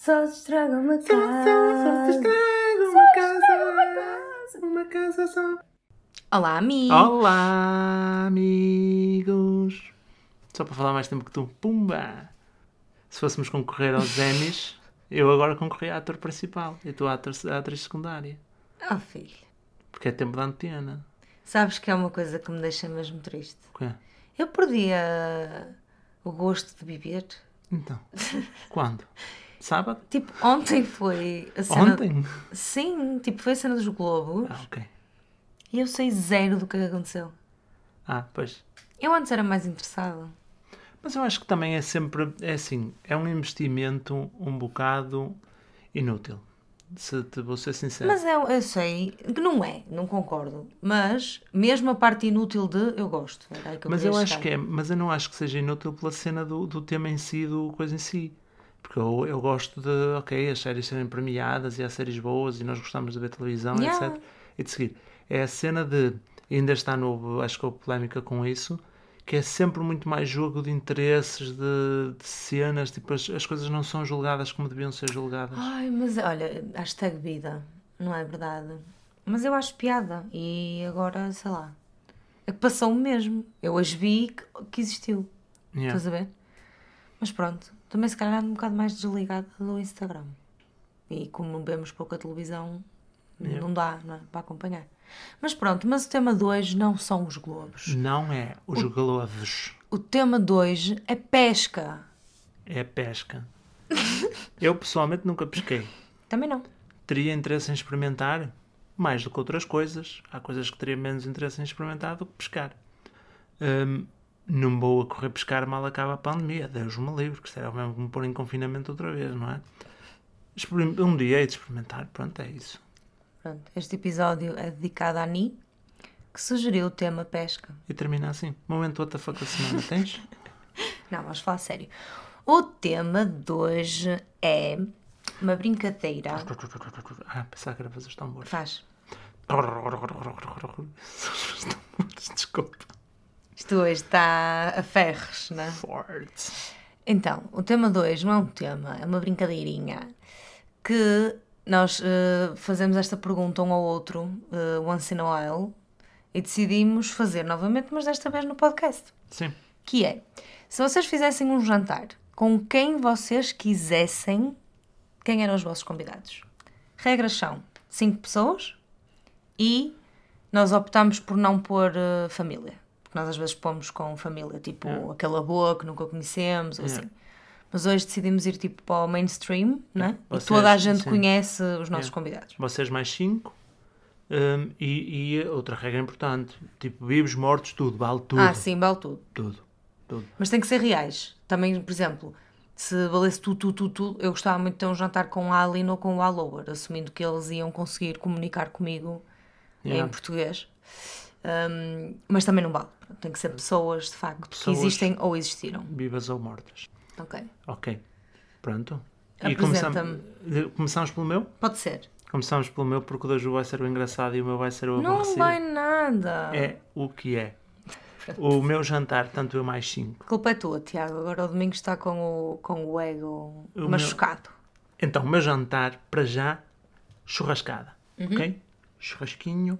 Só se estraga uma Só, só, só se casa. estraga uma casa. Uma casa só. Olá, amigo. Olá, amigos. Só para falar mais tempo que tu. Pumba! Se fôssemos concorrer aos Emmys, eu agora concorria a ator principal e tu a ator- a atriz secundária. Oh, filho. Porque é tempo da antena. Sabes que é uma coisa que me deixa mesmo triste. O quê? Eu perdi a- o gosto de viver. Então, quando? Sábado? Tipo, ontem foi a cena... Ontem? Sim, tipo, foi a cena dos Globos. Ah, ok. E eu sei zero do que é que aconteceu. Ah, pois. Eu antes era mais interessada. Mas eu acho que também é sempre, é assim, é um investimento um bocado inútil. Se te vou ser sincero. Mas eu, eu sei que não é, não concordo. Mas, mesmo a parte inútil de, eu gosto. Eu Mas eu acho chegar. que é, mas eu não acho que seja inútil pela cena do, do tema em si, do coisa em si. Porque eu, eu gosto de, ok, as séries serem premiadas e há séries boas e nós gostamos de ver televisão, Yeah. etc. E de seguir. É a cena de, ainda está no, acho que houve polémica com isso, que é sempre muito mais jogo de interesses, de, de cenas, tipo, as, as coisas não são julgadas como deviam ser julgadas. Ai, mas olha, hashtag vida, não é verdade? Mas eu acho piada e agora, sei lá, é que passou mesmo. Eu as vi que, que existiu, Yeah. estás a ver? Mas pronto, também se calhar um bocado mais desligada do Instagram. E como vemos pouca televisão, Yeah. não dá, não é? Para acompanhar. Mas pronto, mas o tema de hoje não são os globos. Não é os globos, O tema de hoje é pesca. é pesca. eu pessoalmente nunca pesquei. Também não. teria interesse em experimentar mais do que outras coisas. Há coisas que teria menos interesse em experimentar do que pescar. Hum, não vou a correr pescar mal acaba a pandemia. Deus me livre, que isto era mesmo que me pôr em confinamento outra vez, não é? Um dia hei de experimentar, pronto, é isso. Pronto, este episódio é dedicado à Ani, que sugeriu o tema pesca. E termina assim. Momento outra da semana, tens? Não, vamos falar sério. O tema de hoje é uma brincadeira. Ah, pensava que era fazer os tambores. Faz. Desculpa. Isto hoje está a ferros, não é? Forte. Então, o tema de hoje não é um tema, é uma brincadeirinha que nós eh, fazemos esta pergunta um ao outro, eh, once in a while, e decidimos fazer novamente, mas desta vez no podcast. Sim. que é se vocês fizessem um jantar com quem vocês quisessem, quem eram os vossos convidados? Regras são 5 pessoas e nós optamos por não pôr eh, família. Porque nós às vezes pomos com família, tipo É. aquele avô que nunca conhecemos, ou É. assim. Mas hoje decidimos ir tipo para o mainstream, né? E Vocês, toda a gente sim. conhece os nossos convidados. Vocês mais cinco. Hum, e, e outra regra importante, tipo, vivos, mortos, tudo, vale tudo. Ah, sim, vale tudo. Tudo, tudo. Mas tem que ser reais. Também, por exemplo, se valesse tudo, tudo, tudo, tudo, eu gostava muito de ter um jantar com a Aline ou com o Allower, assumindo que eles iam conseguir comunicar comigo Yeah. em português. Um, mas também não vale. Tem que ser pessoas, de facto, Pessoas- que existem ou existiram. Vivas ou mortas. Ok. Ok. Pronto. Apresenta-me. começamos, começamos pelo meu? Pode ser. Começamos pelo meu porque o da Ju vai ser o engraçado e o meu vai ser o Não vai nada. É o que é. O meu jantar, tanto eu mais cinco. Culpa é tua, Tiago. Agora o domingo está com o, com o ego O machucado. Então, o meu jantar, para já, churrascada. Uhum. Ok? Churrasquinho,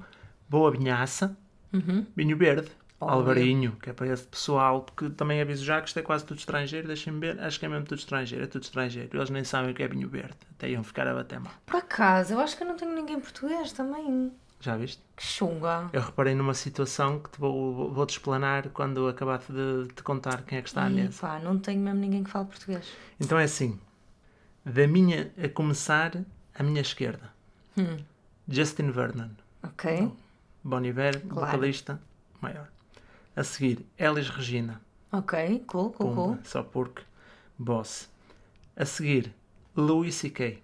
boa vinhaça, Uhum. vinho verde, alvarinho, que é para esse pessoal, porque também aviso já que isto é quase tudo estrangeiro, deixem-me ver, acho que é mesmo tudo estrangeiro, é tudo estrangeiro. Eles nem sabem o que é vinho verde, até iam ficar a bater mal. Por acaso, eu acho que eu não tenho ninguém português também. Já viste? Que chunga. Eu reparei numa situação que te vou, vou-te explanar quando acabar de te contar quem é que está à mesa. pá, não tenho mesmo ninguém que fale português. Então é assim, da minha, a começar, à minha esquerda, Hum. Justin Vernon. Ok. Bon Iver, Claro. vocalista maior. A seguir, Elis Regina, Ok, cool, cool, pumba, cool. só porque, boss. A seguir, Louis C.K.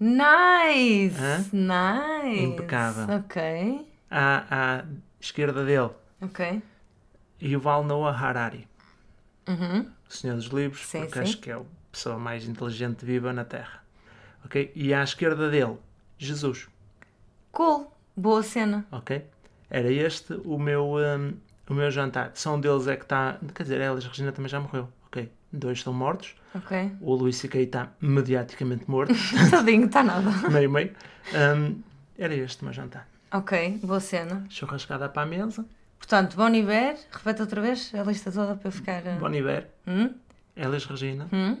Nice! Hã? Nice! Impecável. Ok, À, à esquerda dele, ok. Yuval Noah Harari, Uhum. o Senhor dos Livros, Sim, porque sim. acho que é a pessoa mais inteligente viva na Terra. Ok? E à esquerda dele, Jesus. Cool, boa cena. Ok? Era este o meu, hum, o meu jantar. Só um deles é que está. Quer dizer, Elis Regina também já morreu. Ok? dois estão mortos. Ok. O Luís C.K. está mediaticamente morto, Tadinho, está nada. meio meio. Hum, era este o meu jantar. Ok, boa cena. Churrascada para a mesa, Portanto, Bon Iver, repete outra vez a lista toda para eu ficar. uh, Bon Iver, Hum? Elis Regina, Hum?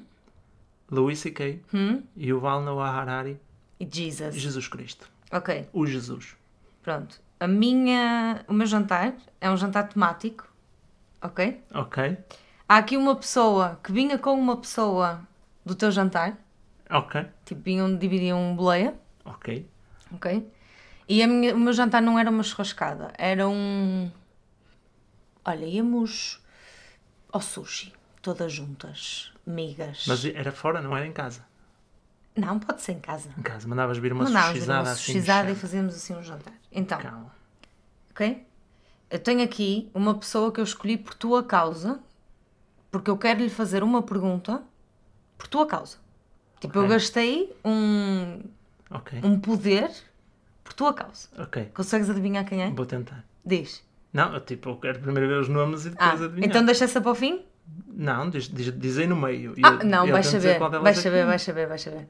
Louis C.K., Hum? Yuval Noah Harari E Jesus. Jesus Cristo. Ok, O Jesus. Pronto. A minha, o meu jantar é um jantar temático. Ok? Ok, Há aqui uma pessoa que vinha com uma pessoa do teu jantar. ok, Tipo, vinham, dividiam um boleia. ok. Ok? E a minha- o meu jantar não era uma churrascada, era um. Olha, íamos ao sushi, todas juntas, migas. Mas era fora, não era em casa. Não, pode ser em casa. Em casa, mandavas vir uma Mandávamos vir sushizada uma assim. sushizada e chata. fazíamos assim um jantar. Então, Calma. ok? Eu tenho aqui uma pessoa que eu escolhi por tua causa, porque eu quero lhe fazer uma pergunta por tua causa. Tipo, eu Ok. gastei um, Ok, um poder por tua causa. ok. Consegues adivinhar quem é? Vou tentar. Diz. Não, eu, tipo, eu quero primeiro ver os nomes e Ah, depois adivinhar. então deixa essa para o fim? Não, diz, diz, diz aí no meio. E Ah, eu- não, eu vais saber. Vais é que saber, é. vais saber, vais saber.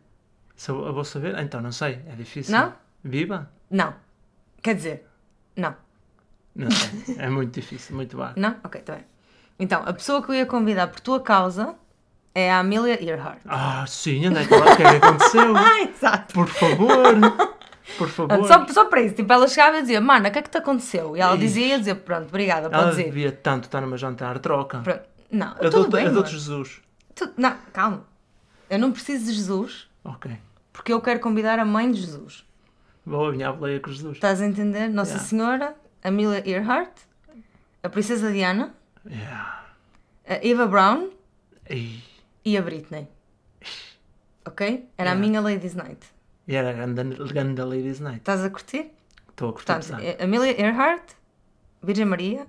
Se eu, eu vou saber? Então, não sei. É difícil. Não? Viva? Não. Quer dizer, não. Não sei. é muito difícil, muito vago. Não? Ok, está bem. Então, a pessoa que eu ia convidar por tua causa é a Amelia Earhart. Ah, sim, onde é que ela- o que é que aconteceu? Ah, exato. Por favor. Por favor. Só, só para isso, tipo, ela chegava e dizia, mana, o que é que te aconteceu? E ela Ixi. dizia ia dizer, pronto, obrigada, Ela podes ir. devia tanto estar meu jantar. Troca. Pronto. Não, A tudo do, bem, a do mano. Jesus. Tu- Não, calma. Eu não preciso de Jesus, Ok. porque eu quero convidar a mãe de Jesus. Vou a minha boleia com Jesus. Estás a entender? Nossa Yeah. Senhora, Amelia Earhart, a Princesa Diana, Yeah. a Eva Brown Ei. e a Britney. Ok? Era a Yeah. minha Ladies Night. E era a grande, grande Ladies Night. Estás a curtir? Estou a curtir Portanto, pesado. é Amelia Earhart, Virgem Maria,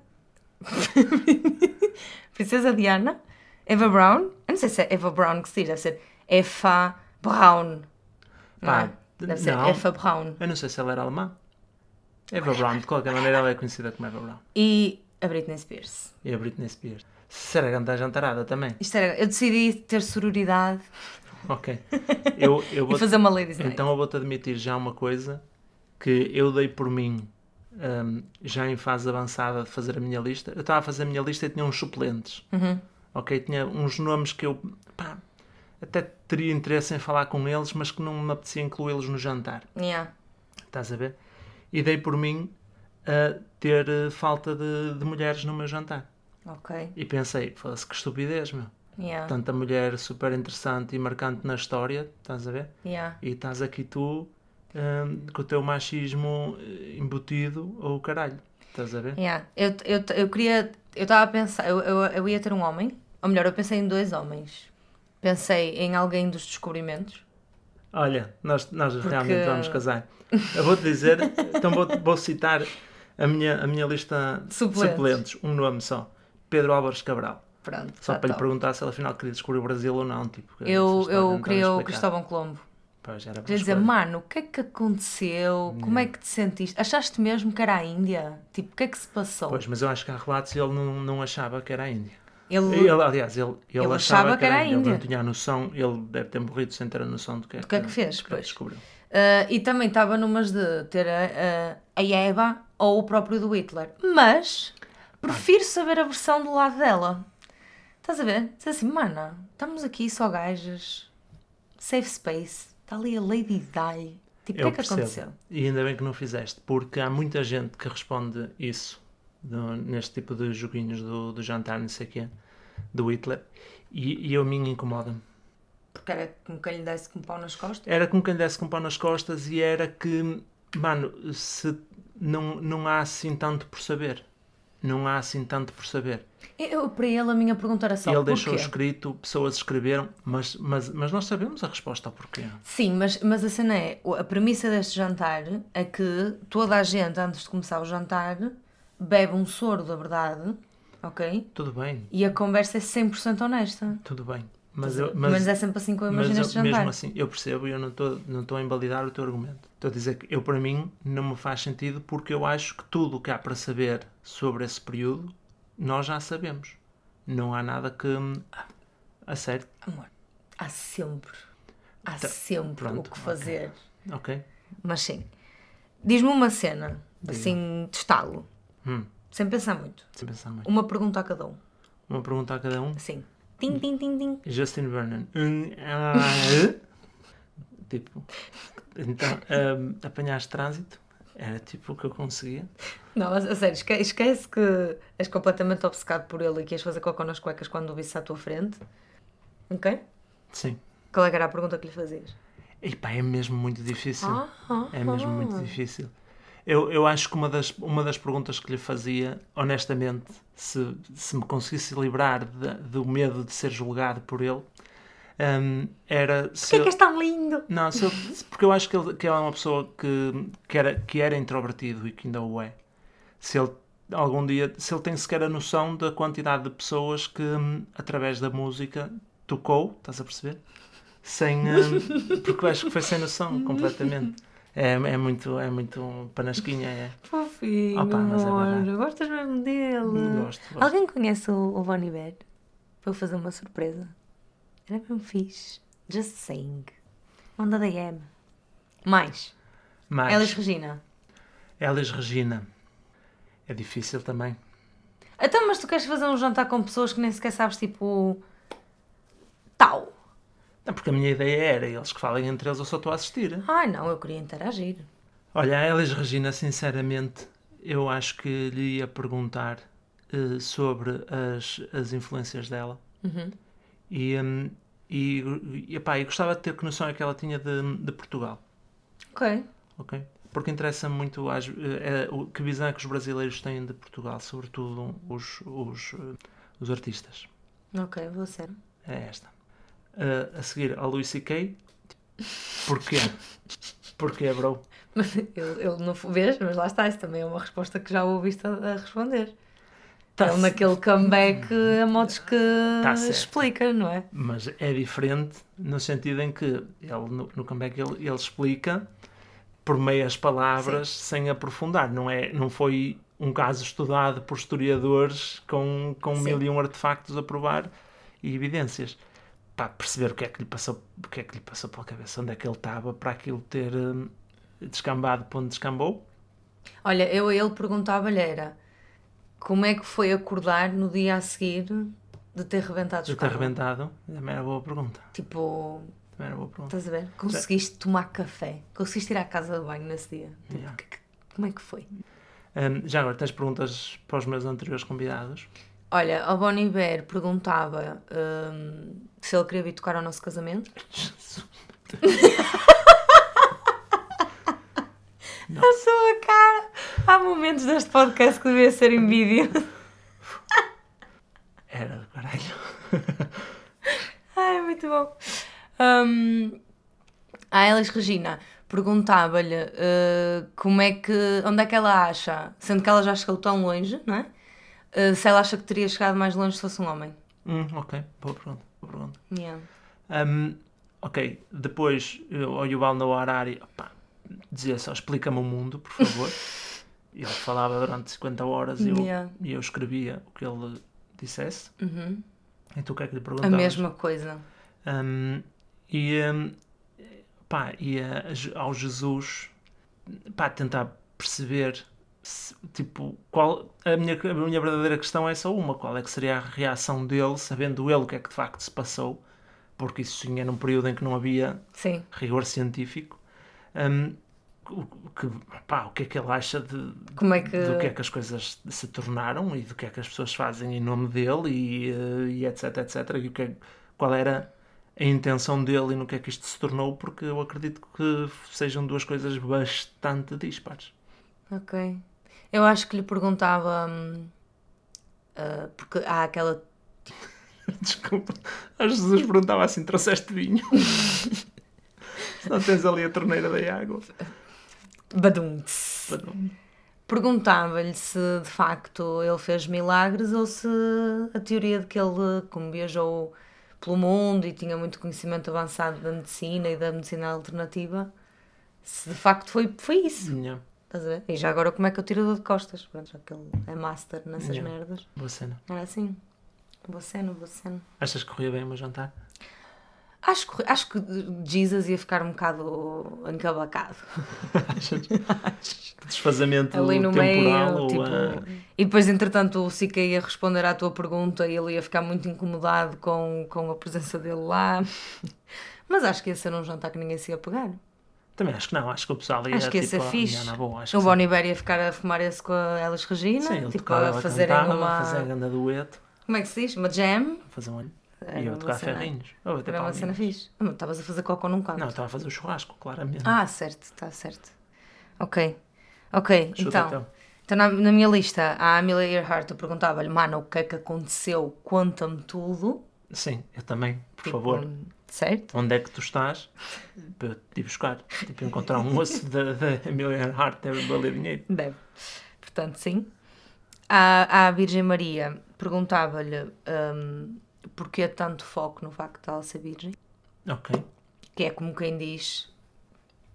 Princesa Diana, Eva Brown. Eu não sei se é Eva Brown que se diz, deve ser Eva Brown. Não Pá, é? Deve ser não. Eva Brown. Eu não sei se ela era alemã. Eva Brown, de qualquer maneira, ela é conhecida como Eva Brown. E a Britney Spears. E a Britney Spears. Será grande a jantarada também? Isto era, eu decidi ter sororidade Ok. Eu, eu e vou fazer uma Ladies Night. Então eu vou-te admitir já uma coisa que eu dei por mim hum, já em fase avançada de fazer a minha lista. Eu estava a fazer a minha lista e tinha uns suplentes. Uhum. Ok? Tinha uns nomes que eu pá, até teria interesse em falar com eles, mas que não me apetecia incluí-los no jantar. Yeah. Estás a ver? E dei por mim a ter eh, falta de, de mulheres no meu jantar. Ok. E pensei, foda-se que estupidez, meu. Yeah. Tanta mulher super interessante e marcante na história, estás a ver? Yeah. E estás aqui tu hum, com o teu machismo eh, embutido ou caralho. Estás a ver? Yeah. Eu, eu, eu queria. Eu estava a pensar. Eu, eu, eu ia ter um homem. Ou melhor, eu pensei em dois homens. Pensei em alguém dos descobrimentos. Olha, nós, nós realmente vamos casar. Eu vou-te dizer, então vou, vou citar a minha, a minha lista de Suplentes. suplentes. Um nome só. Pedro Álvares Cabral. Pronto. Só tá para lhe top. perguntar se ele afinal queria descobrir o Brasil ou não. Tipo, Eu, eu queria o. Cristóvão Colombo. Pois, era Queria dizer, mano, o que é que aconteceu? Como é que te sentiste? Achaste mesmo que era a Índia? Tipo, o que é que se passou? Pois, mas eu acho que há relatos e ele não, não achava que era aÍndia. Ele, Ele, aliás, ele, ele, Ele achava, achava que era a Índia. Ele não tinha a noção, ele deve ter morrido sem ter a noção do que é Do que é que fez, do que pois. descobriu. Ah, e também estava numas de ter a, a, a Eva ou o próprio do Hitler. Mas prefiro saber a versão do lado dela. Estás a ver? Diz assim, mana, estamos aqui só gajas, safe space, está ali a Lady Di. Tipo, o que é que percebo. aconteceu? E ainda bem que não fizeste, porque há muita gente que responde isso do- neste tipo de joguinhos do, do jantar, não sei o quê, do Hitler, e, e eu a mim incomoda-me. Porque era como quem lhe desse com pau nas costas. Era como quem desse com pau nas costas e era que, mano, se não, não há assim tanto por saber. Não há assim tanto por saber. Eu, para ele, a minha pergunta era só Ele porquê? deixou escrito, pessoas escreveram, mas, mas, mas nós sabemos a resposta ao porquê. Sim, mas, mas a cena é, a premissa deste jantar é que toda a gente, antes de começar o jantar, bebe um soro da verdade, ok? Tudo bem, E a conversa é 100% honesta. tudo bem. Mas, eu, Mas, é sempre assim que eu Mas imagino este jantar. mesmo assim, eu percebo e eu não estou não a invalidar o teu argumento. Estou a dizer que eu, para mim, não me faz sentido porque eu acho que tudo o que há para saber sobre esse período, nós já sabemos. Não há nada que. A sério? Amor, há sempre, há Tá, sempre pronto, o que fazer. Ok. Mas sim, diz-me uma cena, Diga. assim, de estalo, Hum, sem pensar muito. sem pensar muito. Uma pergunta a cada um. Uma pergunta a cada um. Assim, tim, tim, tim, tim. Justin Vernon. Hum, ah, tipo, então, hum, apanhaste trânsito? Era tipo o que eu conseguia. Não, a, sério, esque- esquece que és completamente obcecado por ele e que ias fazer cocô nas cuecas quando o visse à tua frente. Ok? Sim. Qual era a pergunta que lhe fazias? E pá, é mesmo muito difícil. ah, É mesmo ah. muito difícil. Eu, eu acho que uma das, uma das perguntas que lhe fazia, honestamente, se, se me conseguisse livrar de- do medo de ser julgado por ele, hum, era se Porquê é que és tão lindo? Não, se ele- porque eu acho que ele, que ele é uma pessoa que, que, era, que era introvertido e que ainda o é. Se ele algum dia, se ele tem sequer a noção da quantidade de pessoas que hum, através da música tocou, estás a perceber? Sem, hum, porque eu acho que foi sem noção completamente. É, é muito, é muito panasquinha, é. Fofinho, Opa, é amor. verdade. Gostas mesmo dele? Gosto, gosto. Alguém conhece o, o Bonnie Bear? Para fazer uma surpresa. Era mesmo fixe. Just saying. Onda da M. Mais. Mas Elis Regina. Elis Regina é difícil também. Então, mas tu queres fazer um jantar com pessoas que nem sequer sabes, tipo... Tal. Não, porque a minha ideia era eles que falem entre eles, eu só estou a assistir. Ai, não, eu queria interagir. Olha, a Elis Regina, sinceramente, eu acho que lhe ia perguntar eh, sobre as, as influências dela. Uhum. E, hum, e, e, epá, eu gostava de ter que noção é que ela tinha de, de Portugal, Ok. ok? Porque interessa muito às- eh, o que visão é que os brasileiros têm de Portugal, sobretudo os, os, os artistas. Ok, vou ser. É esta. Eh, a seguir, ao Louis C.K. Porquê? Porquê, bro? Ele, ele não vês, mas lá está, isso também é uma resposta que já ouviste a, a responder. Tá ele naquele comeback a modos que Tá explica, não é? Mas é diferente no sentido em que ele, no, no comeback ele, ele explica por meias palavras sem aprofundar. Não, é, não foi um caso estudado por historiadores com, com Sim. mil e um artefactos a provar e evidências. Para perceber o que é que lhe passou, o que é que lhe passou pela cabeça, onde é que ele estava para aquilo ter hum, descambado para onde descambou. Olha, eu a ele perguntava-lhe era como é que foi acordar no dia a seguir de ter rebentado De os ter carros? arrebentado, também era boa pergunta. Tipo, Também era boa pergunta. estás a ver? Conseguiste tomar café? Conseguiste ir à casa de banho nesse dia? Tipo, Yeah. que- como é que foi? Hum, já agora, tens perguntas para os meus anteriores convidados? Olha, a Bonnie Bear perguntava hum, se ele queria vir tocar ao nosso casamento. A sua cara! Há momentos deste podcast que devia ser em vídeo. Era do caralho. Ai, muito bom. Hum, a Elis Regina perguntava-lhe eh, como é que, onde é que ela acha, sendo que ela já chegou tão longe, não é? Eh, se ela acha que teria chegado mais longe se fosse um homem. Hum, ok, boa pergunta. Boa pergunta. Yeah. Hum, ok, depois eu- ao Yuval Noah Harari opá, dizia só explica-me o mundo, por favor. ele falava durante 50 horas e eu, Yeah. e eu escrevia o que ele dissesse. Uhum. E tu o que é que lhe A perguntavas? mesma coisa. Hum, e hum, pá, e a- a- ao Jesus pá, tentar perceber se- tipo, qual a minha, a minha verdadeira questão é só uma, qual é que seria a reação dele, sabendo ele o que é que de facto se passou, porque isso sim era num período em que não havia Sim. rigor científico. O, que, pá, o que é que ele acha de, Como é que. do que é que as coisas se tornaram e do que é que as pessoas fazem em nome dele e, eh, e etc, etc. E o que é- qual era a intenção dele e no que é que isto se tornou, porque eu acredito que sejam duas coisas bastante dispares. Ok. Eu acho que lhe perguntava. hum, ah, porque há aquela. Desculpa. A Jesus perguntava assim: trouxeste vinho? Se não tens ali a torneira da água. Badum-ts. Perguntava-lhe se de facto ele fez milagres ou se a teoria de que ele, como viajou pelo mundo e tinha muito conhecimento avançado da medicina e da medicina alternativa, se de facto foi, foi isso. Yeah, Estás a ver? E já agora como é que eu tiro o de costas? Pronto, já que ele é master nessas Yeah. merdas. boa cena. Era assim. Boa cena, boa cena. Achas que corria bem o meu jantar? Acho, que- acho que Jesus ia ficar um bocado encabacado. Achas? Desfazamento Ali no temporal meio, ou tipo... E depois, entretanto, o Sica ia responder à tua pergunta e ele ia ficar muito incomodado com, com a presença dele lá. Mas acho que ia ser um jantar que ninguém se ia pegar. Também acho que não, acho que o pessoal ia Acho que ia tipo, ser ah, fixe. na boa, acho O Bear ia ficar a fumar esse com a Elis Regina, sim. Tipo, a fazerem cantava, uma. fazer a grande dueto, Como é que se diz? Uma jam. a fazer um olho. E eu tocar cena- ferrinhos. Ou até Era uma cena fixe. Ah, mas Estavas a fazer cocô num canto. Não, estava a fazer o churrasco, claramente. Ah, certo, está certo. Ok. Ok, Chuta então. Então, na, na minha lista, a Amelia Earhart, eu perguntava-lhe, mano, o que é que aconteceu? Conta-me tudo. Sim, eu também, por Tipo, favor. Certo? Onde é que tu estás? Para eu te ir buscar. Tipo, encontrar um osso da, da Emilia Hart deve valer dinheiro. Deve. Portanto, sim. À, à Virgem Maria, perguntava-lhe hum, porquê tanto foco no facto de ela ser virgem. Ok. Que é como quem diz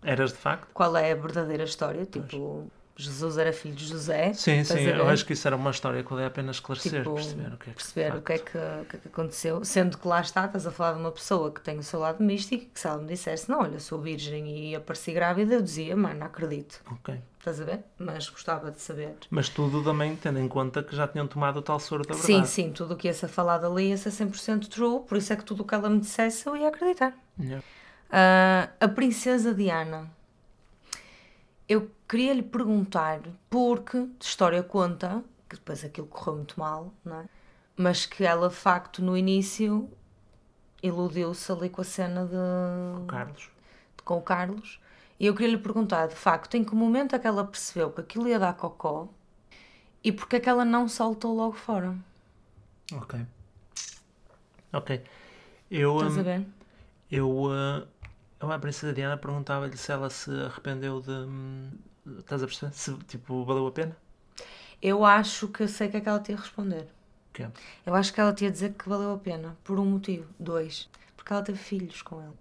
Eras de facto? qual é a verdadeira história. Tipo, Jesus era filho de José. Sim, sim. Eu acho que isso era uma história que valia a pena esclarecer, Tipo, perceber o que é que perceber o que é que, o que é que aconteceu, sendo que lá está, estás a falar de uma pessoa que tem o seu lado místico, que se ela me dissesse, não, olha, sou virgem e apareci grávida, eu dizia, mano, não acredito, Ok. estás a ver? Mas gostava de saber. Mas tudo também tendo em conta que já tinham tomado o tal soro da Sim, verdade. sim, tudo o que ia ser falado ali ia ser 100% true, por isso é que tudo o que ela me dissesse eu ia acreditar. Yeah. Ah, a princesa Diana. Eu queria lhe perguntar, porque a história conta que depois aquilo correu muito mal, não é? Mas que ela, de facto, no início iludiu-se ali com a cena de, Carlos. com o Carlos. E eu queria lhe perguntar, de facto, em que momento é que ela percebeu que aquilo ia dar cocó e porque é que ela não saltou logo fora? Ok. Ok. Eu, Estás a hum, ver? eu, uh, eu à Princesa Diana perguntava-lhe se ela se arrependeu de. Estás a perceber? Se, tipo, valeu a pena? Eu acho que sei o que é que ela te ia responder. O quê? Eu acho que ela te ia dizer que valeu a pena, por um motivo. Dois. Porque ela teve filhos com ele.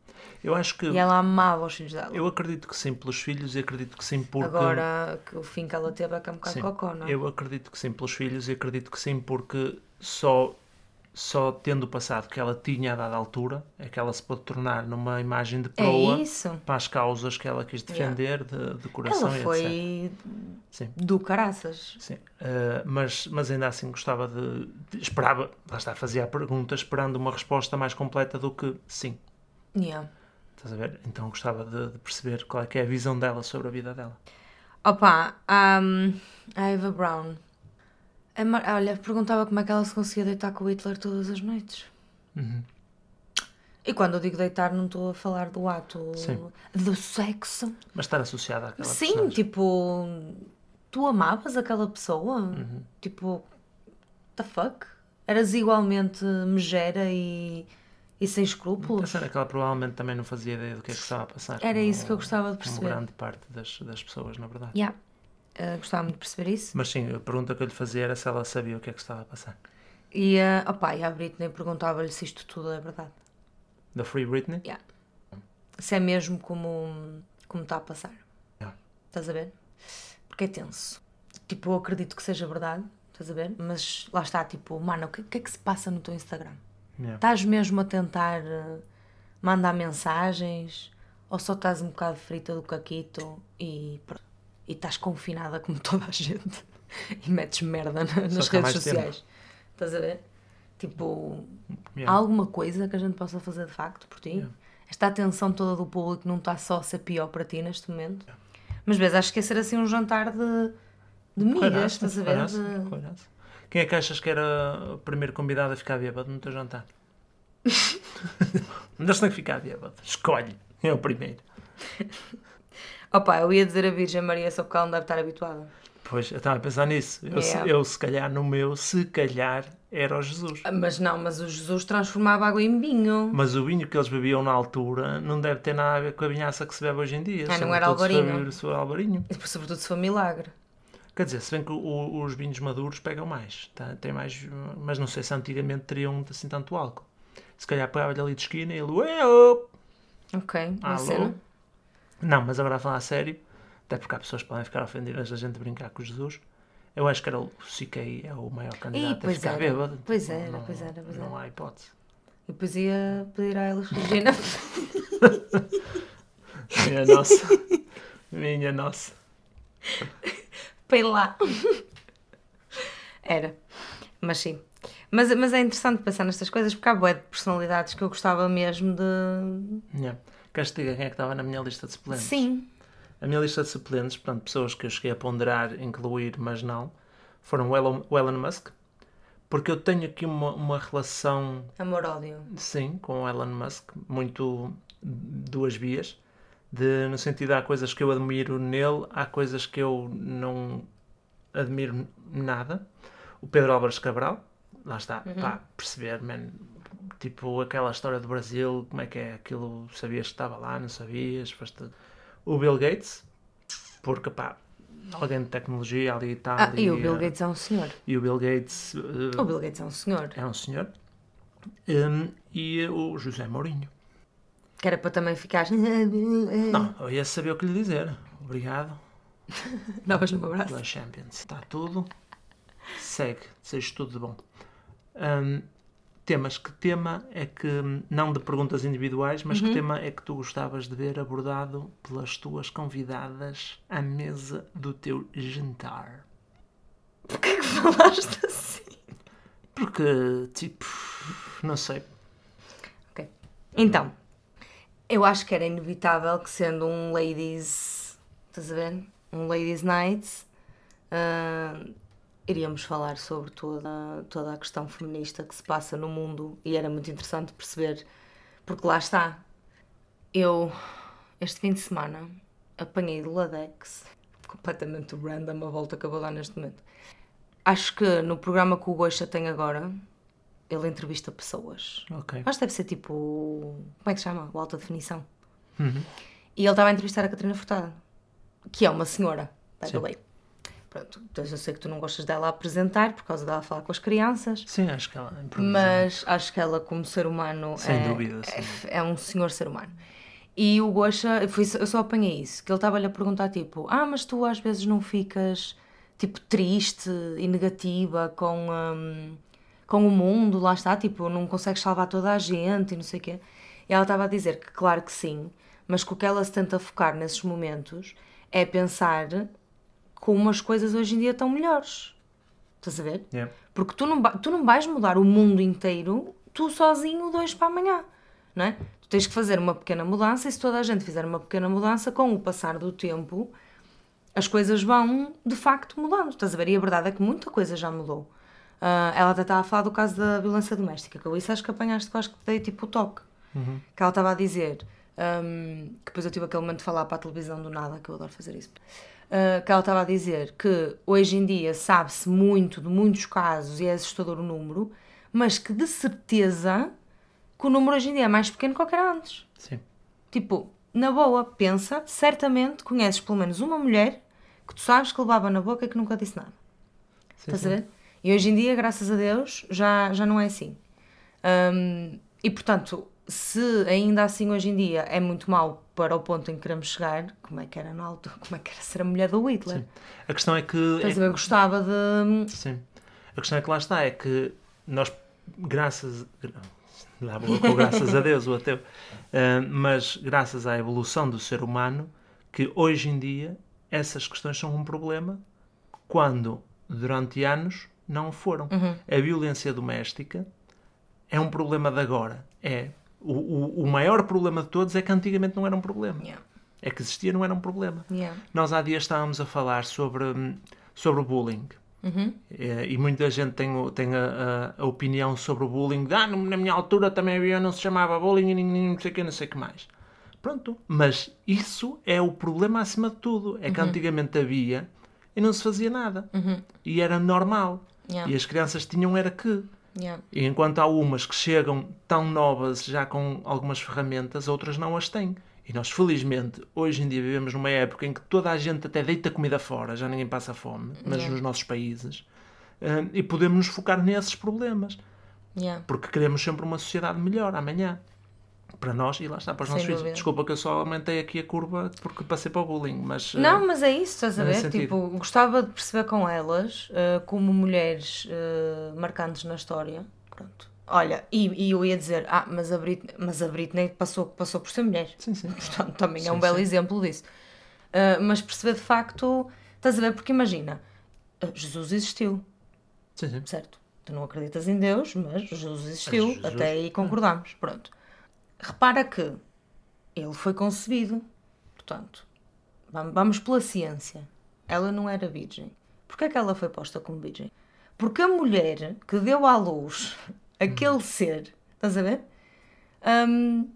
Eu acho que. E ela amava os filhos dela. Eu acredito que sim pelos filhos e acredito que sim porque. Agora, que o fim que ela teve é que é um bocado Sim. cocó, não é? Eu acredito que sim pelos filhos e acredito que sim porque só, só tendo o passado que ela tinha a dada altura é que ela se pode tornar numa imagem de É proa isso. para as causas que ela quis defender de, de coração Ela etc. foi Sim. do caraças. Sim, Eh, mas, mas ainda assim gostava de, de- Esperava, lá está, fazia a pergunta esperando uma resposta mais completa do que sim. Yeah. Estás a ver? Então gostava de, de perceber qual é é a visão dela sobre a vida dela. Opa, um, a Eva Brown. Mar- Olha, perguntava como é que ela se conseguia deitar com o Hitler todas as noites. Uhum. E quando eu digo deitar, não estou a falar do ato Sim. do sexo. Mas estar associada àquela Sim, personagem. tipo, tu amavas aquela pessoa? Uhum. Tipo, the fuck? Eras igualmente megera e, e sem escrúpulos? cena é que ela provavelmente também não fazia ideia do que é que estava a passar. Era como- isso que eu gostava de perceber. grande parte das, das pessoas, na verdade. Yeah. Uh, gostava muito de perceber isso. Mas sim, a pergunta que eu lhe fazia era se ela sabia o que é que estava a passar. E, uh, opa, e a Britney perguntava-lhe se isto tudo é verdade. Da Free Britney? Yeah. Se é mesmo como, como está a passar. Yeah. Estás a ver? Porque é tenso. Tipo, eu acredito que seja verdade, estás a ver? Mas lá está, tipo, mano, o que, que é que se passa no teu Instagram? Yeah. Estás mesmo a tentar uh, mandar mensagens ou só estás um bocado frita do caquito e pronto, e estás confinada como toda a gente e metes merda na- nas redes sociais? Estás a ver? Tipo, Yeah. há alguma coisa que a gente possa fazer de facto por ti? Yeah. Esta atenção toda do público não está só a ser pior para ti neste momento? Mas vês, acho que ia ser assim um jantar de, de migas, estás a ver? De-. Quem é que achas que era o primeiro convidado a ficar bêbado no teu jantar? Andas tem que ficar bêbado. Escolhe. É o primeiro. Opa, eu ia dizer a Virgem Maria, só que ela não deve estar habituada. Pois, eu estava a pensar nisso. Eu, se- Yeah. eu, se calhar, no meu, se calhar, era o Jesus. Mas não, mas o Jesus transformava água em vinho. Mas o vinho que eles bebiam na altura não deve ter nada a ver com a vinhaça que se bebe hoje em dia. Ah, não era alvarinho? se for alvarinho. E sobretudo se for milagre. Quer dizer, se bem que o- os vinhos maduros pegam mais, tá? tem mais, mas não sei se antigamente teriam assim tanto álcool. Se calhar pegava-lhe ali de esquina e ele, "Ué, Ok, Alô? cena. Não, mas agora a falar a sério, até porque há pessoas que podem ficar ofendidas da gente brincar com Jesus. Eu acho que era o CK, é o maior candidato a pois ficar era. bêbado. Pois era, não, pois era, pois Não era. há hipótese. E depois ia pedir à Elis Regina. Minha nossa. Minha nossa. ir lá. Era. Mas sim. Mas, mas é interessante pensar nestas coisas porque há bué de personalidades que eu gostava mesmo de. Yeah. Queres que te diga quem é que estava na minha lista de suplentes? Sim. A minha lista de suplentes, portanto, pessoas que eu cheguei a ponderar, incluir, mas não, foram o Elon, o Elon Musk, porque eu tenho aqui uma, uma relação, Amor-ódio. sim, com o Elon Musk, muito duas vias, de, no sentido há coisas que eu admiro nele, há coisas que eu não admiro nada. O Pedro Álvares Cabral, lá está, pá, perceber, man, tipo aquela história do Brasil, como é que é aquilo, sabias que estava lá, não sabias, foste... O Bill Gates, porque pá, alguém de tecnologia ali e tal. Ah, e o Bill eh, Gates é um senhor. e o Bill Gates eh, O Bill Gates é um senhor. é um senhor. Um, e o José Mourinho. Que era para também ficar. Não, eu ia saber o que lhe dizer. Obrigado Davas no meu braço. pela Champions. Está tudo. Segue. Seja tudo de bom. Um, temas. Que tema é que, não de perguntas individuais, mas que tema é que tu gostavas de ver abordado pelas tuas convidadas à mesa do teu jantar? Porquê que falaste assim? Porque, tipo, não sei. Ok. Então, eu acho que era inevitável que sendo um ladies. Estás a ver? Um ladies night. ah, iríamos falar sobre toda, toda a questão feminista que se passa no mundo e era muito interessante perceber, porque lá está. Eu, este fim de semana, apanhei do Ladex, completamente random a volta que eu vou dar neste momento. Acho que no programa que o Goixa tem agora, ele entrevista pessoas. Ok. Acho que deve ser tipo. Como é que se chama? O alta definição. Uhum. E ele estava a entrevistar a Catarina Furtado, que é uma senhora, by the way. Pronto, eu sei que tu não gostas dela apresentar por causa dela falar com as crianças, Sim, acho que ela mas acho que ela, como ser humano, Sem é, dúvida, é, é um senhor ser humano. E o Gosha, foi, eu só apanhei isso, que ele estava-lhe a perguntar tipo, ah, mas tu às vezes não ficas tipo triste e negativa com, hum, com o mundo, lá está, tipo, não consegues salvar toda a gente e não sei o quê. E ela estava a dizer que claro que sim, mas que o que ela se tenta focar nesses momentos é pensar como as coisas hoje em dia estão melhores. Estás a ver? Yeah. Porque tu não, tu não vais mudar o mundo inteiro tu sozinho hoje para amanhã, não é? Tu tens que fazer uma pequena mudança e se toda a gente fizer uma pequena mudança, com o passar do tempo, as coisas vão de facto mudando. Estás a ver? E a verdade é que muita coisa já mudou. Ah, ela até estava a falar do caso da violência doméstica, que eu isso acho que apanhaste, que eu acho que te dei tipo o toque. Que ela estava a dizer, hum, que depois eu tive aquele momento de falar para a televisão do nada, que eu adoro fazer isso. Ah, que ela estava a dizer que hoje em dia sabe-se muito de muitos casos e é assustador o número, mas que de certeza que o número hoje em dia é mais pequeno que era antes. Sim. Tipo, na boa, pensa, certamente conheces pelo menos uma mulher que tu sabes que levava na boca e que nunca disse nada. Sim, Estás sim. a ver? E hoje em dia, graças a Deus, já, já não é assim. Hum, e portanto, se ainda assim hoje em dia é muito mau para o ponto em que queremos chegar, como é que era na altura? Como é que era ser a mulher do Hitler? Sim. A questão é que. Estás a ver? Eu gostava de. Sim. A questão é que lá está, é que nós, graças. Lá graças a Deus, o ateu. Ah, mas graças à evolução do ser humano, que hoje em dia essas questões são um problema quando durante anos não foram. A violência doméstica é um problema de agora. É. O, o, o maior problema de todos é que antigamente não era um problema. Yeah. É que existia, não era um problema. Yeah. Nós há dias estávamos a falar sobre, hum, sobre o bullying. Eh, E muita gente tem, tem a, a- a opinião sobre o bullying. de, Ah, na minha altura também havia, não se chamava bullying e não sei o que, não sei o que mais. Pronto. Mas isso é o problema acima de tudo. É que antigamente havia e não se fazia nada. E era normal. Yeah. E as crianças tinham era que. Yeah. E enquanto há umas que chegam tão novas já com algumas ferramentas, outras não as têm. E nós, felizmente, hoje em dia vivemos numa época em que toda a gente até deita comida fora, já ninguém passa fome, mas Yeah. nos nossos países. Ah, e podemos nos focar nesses problemas, Yeah. porque queremos sempre uma sociedade melhor amanhã. Para nós e lá está para os Sem nossos filhos. dúvida. Desculpa que eu só aumentei aqui a curva porque passei para o bullying, mas eh, Não, mas é isso, estás a ver? Tipo, gostava de perceber com elas, eh, como mulheres eh, marcantes na história. Pronto. Olha, e, e eu ia dizer, ah, mas a Britney, mas a Britney passou, passou por ser mulher. sim, sim. Portanto, também é um Sim, belo sim. exemplo disso. Uh, mas perceber de facto, estás a ver? Porque imagina, uh, Jesus existiu, sim, sim. certo? Tu não acreditas em Deus, mas Jesus existiu, Jesus. até aí concordamos. Pronto. Repara que ele foi concebido, portanto, vamos, pela ciência. Ela não era virgem. Porquê é que ela foi posta como virgem? Porque a mulher que deu à luz aquele ser, estás a ver? Hum,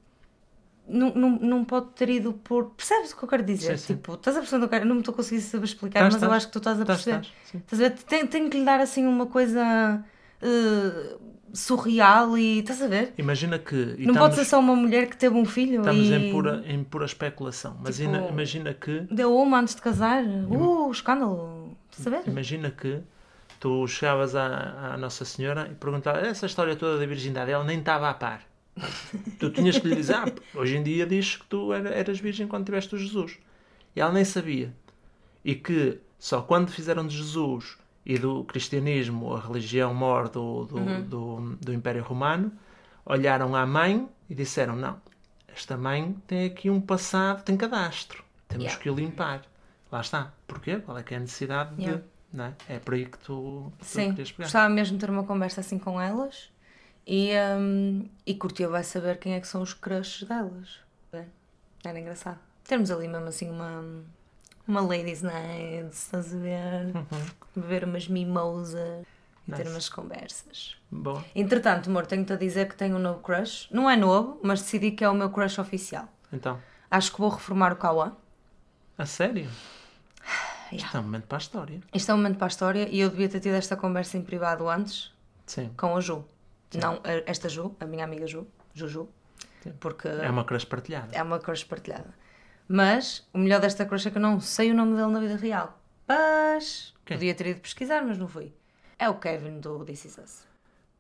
não, não, não pode ter ido por. Percebes o que eu quero dizer? Sim, sim. Tipo, estás a perceber o que eu quero? Não me estou a conseguir saber explicar, Estás, mas eu estás. acho que tu estás a perceber. sim. Estás a ver? Tenho, tenho que lhe dar assim uma coisa eh, surreal e. Estás a ver? Imagina que. não estamos, pode ser só uma mulher que teve um filho estamos e. em, pura, em pura especulação, mas Tipo- ina- imagina que. Deu uma antes de casar. Uh, escândalo. Estás a ver? Imagina que tu chegavas à, à Nossa Senhora e perguntavas essa história toda da virgindade, ela nem estava a par. tu tinhas que lhe dizer, ah, hoje em dia diz que tu era- eras virgem quando tiveste o Jesus. E ela nem sabia. E que só quando fizeram de Jesus e do cristianismo a religião maior do, do, Uhum. do, do Império Romano, olharam à mãe e disseram, não, esta mãe tem aqui um passado, tem cadastro. Temos Yeah. que o limpar. Lá está. Porquê? Qual é que é a necessidade Yeah. de... Não é? é por aí que tu, que Sim, querias pegar. gostava mesmo de ter uma conversa assim com elas e, hum, e curtia vai saber quem é que são os crushes delas. É, Era engraçado. Termos ali mesmo assim uma, uma ladies night, estás a ver? Beber umas mimosas e ter Nice. umas conversas. Boa. Entretanto, amor, tenho-te a dizer que tenho um novo crush. Não é novo, mas decidi que é o meu crush oficial. Então, Acho que vou reformar o Cauã. a sério? Yeah. Isto é um momento para a história. Isto é um momento para a história e eu devia ter tido esta conversa em privado antes, Sim. com a Ju. Não, a- esta Ju, a minha amiga Ju, Juju, porque É uma crush partilhada. é uma crush partilhada. Mas o melhor desta crush é que eu não sei o nome dele na vida real. Mas Quem? podia ter ido pesquisar, mas não fui. É o Kevin do This Is Us.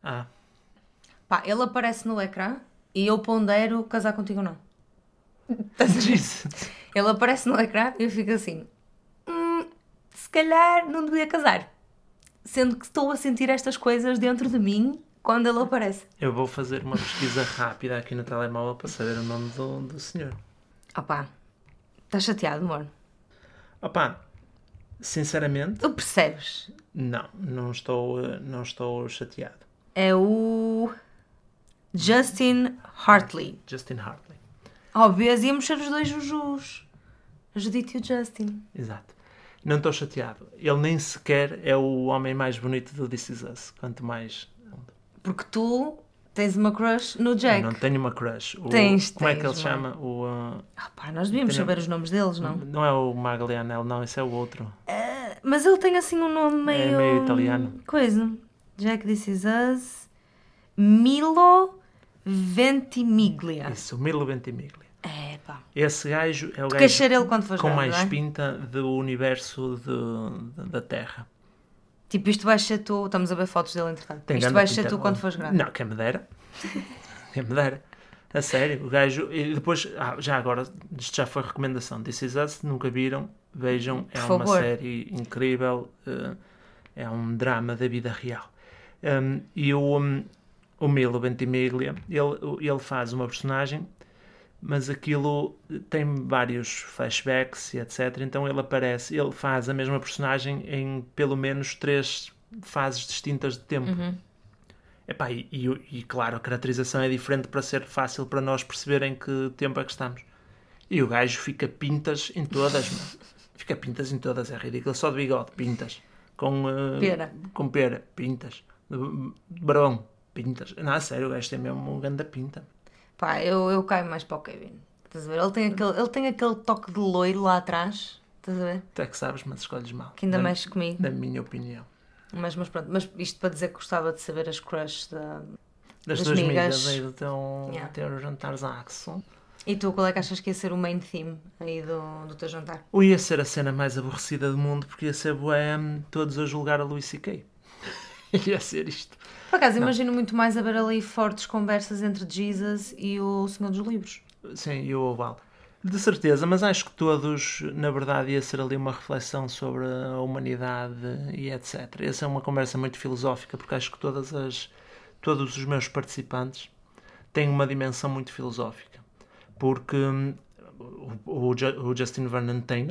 Ah, Pá, ele aparece no ecrã e eu pondero casar contigo ou não. Ele aparece no ecrã e eu fico assim: "Hum, se calhar não devia casar. Sendo que estou a sentir estas coisas dentro de mim quando ele aparece. Eu vou fazer uma pesquisa rápida aqui no telemóvel para saber o nome do, do senhor. Opá, estás chateado, amor? Opa, sinceramente, Tu percebes? não, não estou, não estou chateado. É o Justin Hartley. Justin Hartley. Óbvio, íamos ser os dois Jujus. A Judite e o Justin. Exato. Não estou chateado. Ele nem sequer é o homem mais bonito do This Is Us. Quanto mais. Porque tu tens uma crush no Eu Jack. não tenho uma crush. O, Tens, como é que tens, ele mano. chama? O, uh, Ah, pá, nós devíamos saber os nomes deles, não? não é o Maglianello, não, esse é o outro. Mas ele tem assim um nome meio. meio italiano. Coisa. Jack This Is Us. Milo Ventimiglia. Isso, Milo Ventimiglia. É, pá. Esse gajo é o Tu gajo ele quando com mais é? pinta do universo de- de- da Terra. Tipo, isto vais ser tu. Estamos a ver fotos dele, entretanto. Tem isto vais ser tu quando fores grande. Não, quem me dera. quem me dera. A sério, o gajo. E depois, ah, já agora, isto já foi recomendação. This Is Us, nunca viram, vejam. É uma série incrível. eh, é um drama da vida real. Um, e o, um, o Milo Ventimiglia, ele, ele faz uma personagem, mas aquilo tem vários flashbacks e etc. Então ele aparece, ele faz a mesma personagem em pelo menos três fases distintas de tempo. Uhum. Epá, e, e, e claro, a caracterização é diferente para ser fácil para nós perceberem que tempo é que estamos. E o gajo fica pintas em todas, mano. Fica pintas em todas, é ridículo. Só de bigode, pintas. Com, eh, Pera. Com pera, pintas. De de barão, pintas. Não, a sério, o gajo tem mesmo um grande pinta. Pá, eu, eu caio mais para o Kevin. Estás a ver? Ele tem aquele, ele tem aquele toque de loiro lá atrás. Estás a ver? Tu é que sabes, mas escolhes mal. Que ainda na, mexe comigo. Na minha opinião. Mas, mas pronto. Mas isto para dizer que gostava de saber as crushes da. Das, Das tuas migas. migas aí do teu, Yeah. teu jantar zaxo. E tu, qual é que achas que ia ser o main theme aí do, do teu jantar? Ou ia ser a cena mais aborrecida do mundo porque ia ser bué, hum, todos a julgar a Louis C.K. ia ser isto. Por acaso, imagino muito mais haver ali fortes conversas entre Jesus e o Senhor dos Livros. Sim, e o Oval. De certeza, mas acho que todos, na verdade, ia ser ali uma reflexão sobre a humanidade e etc. Essa é uma conversa muito filosófica, porque acho que todas as, todos os meus participantes têm uma dimensão muito filosófica. Porque hum, o, o Ju- o Justin Vernon tem,